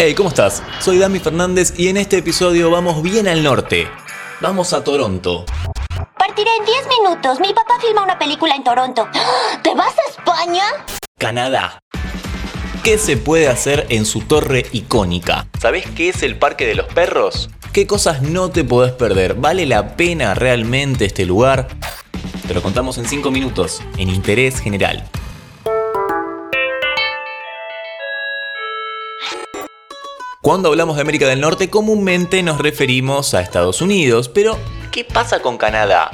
Hey, ¿cómo estás? Soy Dami Fernández y en este episodio vamos bien al norte. Vamos a Toronto. Partiré en 10 minutos. Mi papá filma una película en Toronto. ¿Te vas a España? Canadá. ¿Qué se puede hacer en su torre icónica? ¿Sabes qué es el Parque de los Perros? ¿Qué cosas no te podés perder? ¿Vale la pena realmente este lugar? Te lo contamos en 5 minutos, en Interés General. Cuando hablamos de América del Norte comúnmente nos referimos a Estados Unidos, pero ¿qué pasa con Canadá?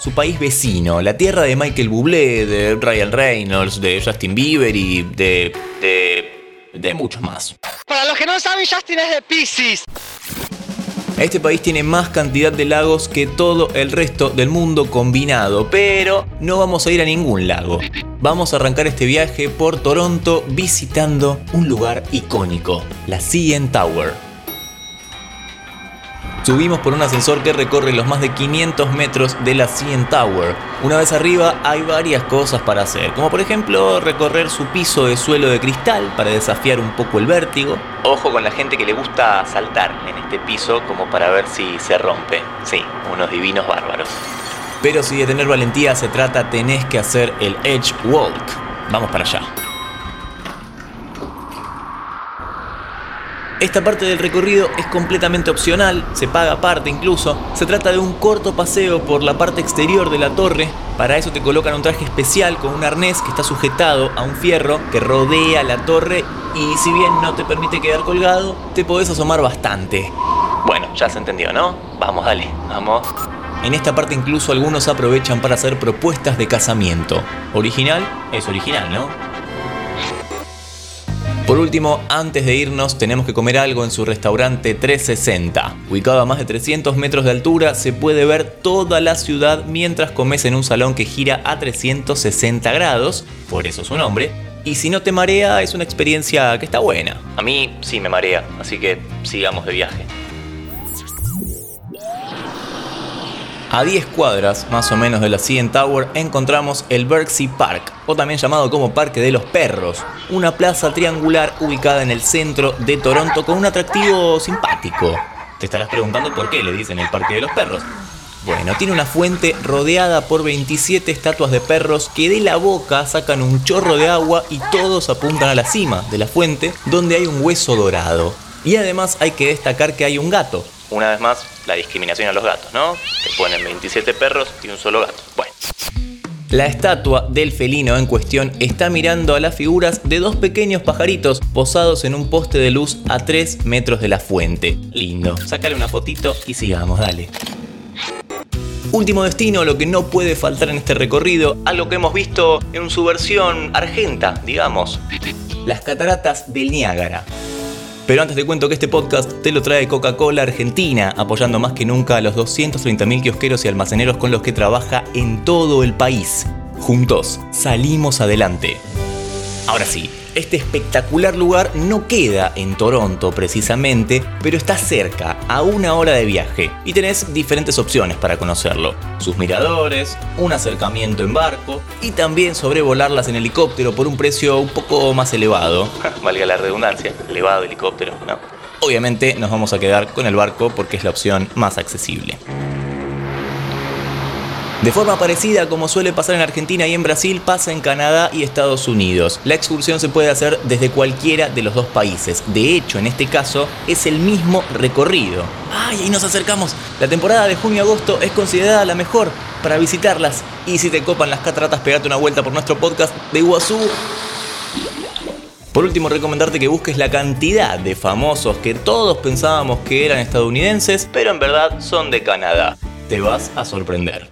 Su país vecino, la tierra de Michael Bublé, de Ryan Reynolds, de Justin Bieber y de... de... de muchos más. Para los que no saben, Justin es de Pisces. Este país tiene más cantidad de lagos que todo el resto del mundo combinado, pero no vamos a ir a ningún lago. Vamos a arrancar este viaje por Toronto visitando un lugar icónico, la CN Tower. Subimos por un ascensor que recorre los más de 500 metros de la CN Tower. Una vez arriba hay varias cosas para hacer, como por ejemplo recorrer su piso de suelo de cristal para desafiar un poco el vértigo. Ojo con la gente que le gusta saltar en este piso como para ver si se rompe. Sí, unos divinos bárbaros. Pero si de tener valentía se trata, tenés que hacer el Edge Walk. Vamos para allá. Esta parte del recorrido es completamente opcional, se paga aparte incluso. Se trata de un corto paseo por la parte exterior de la torre. Para eso te colocan un traje especial con un arnés que está sujetado a un fierro que rodea la torre y si bien no te permite quedar colgado, te podés asomar bastante. Bueno, ya se entendió, ¿no? Vamos, dale, vamos. En esta parte incluso algunos aprovechan para hacer propuestas de casamiento. Original es original, ¿no? Por último, antes de irnos, tenemos que comer algo en su restaurante 360. Ubicado a más de 300 metros de altura, se puede ver toda la ciudad mientras comes en un salón que gira a 360 grados, por eso su nombre. Y si no te marea, es una experiencia que está buena. A mí sí me marea, así que sigamos de viaje. A 10 cuadras más o menos de la CN Tower encontramos el Berksey Park, o también llamado como Parque de los Perros, una plaza triangular ubicada en el centro de Toronto con un atractivo simpático. Te estarás preguntando por qué le dicen el Parque de los Perros. Bueno, tiene una fuente rodeada por 27 estatuas de perros que de la boca sacan un chorro de agua y todos apuntan a la cima de la fuente donde hay un hueso dorado. Y además hay que destacar que hay un gato, una vez más, la discriminación a los gatos, ¿no? Te ponen 27 perros y un solo gato. Bueno. La estatua del felino en cuestión está mirando a las figuras de dos pequeños pajaritos posados en un poste de luz a 3 metros de la fuente. Lindo. Sácale una fotito y sigamos, dale. Último destino, lo que no puede faltar en este recorrido, algo que hemos visto en su versión argenta, digamos. Las cataratas del Niágara. Pero antes te cuento que este podcast te lo trae Coca-Cola Argentina, apoyando más que nunca a los 230.000 kiosqueros y almaceneros con los que trabaja en todo el país. Juntos, salimos adelante. Ahora sí, este espectacular lugar no queda en Toronto precisamente, pero está cerca, a una hora de viaje, y tenés diferentes opciones para conocerlo. Sus miradores, un acercamiento en barco y también sobrevolarlas en helicóptero por un precio un poco más elevado. Valga la redundancia, elevado helicóptero, ¿no? Obviamente nos vamos a quedar con el barco porque es la opción más accesible. De forma parecida como suele pasar en Argentina y en Brasil, pasa en Canadá y Estados Unidos. La excursión se puede hacer desde cualquiera de los dos países. De hecho, en este caso, es el mismo recorrido. ¡Ay, ahí nos acercamos! La temporada de junio-agosto es considerada la mejor para visitarlas. Y si te copan las cataratas, pegate una vuelta por nuestro podcast de Iguazú. Por último, recomendarte que busques la cantidad de famosos que todos pensábamos que eran estadounidenses, pero en verdad son de Canadá. Te vas a sorprender.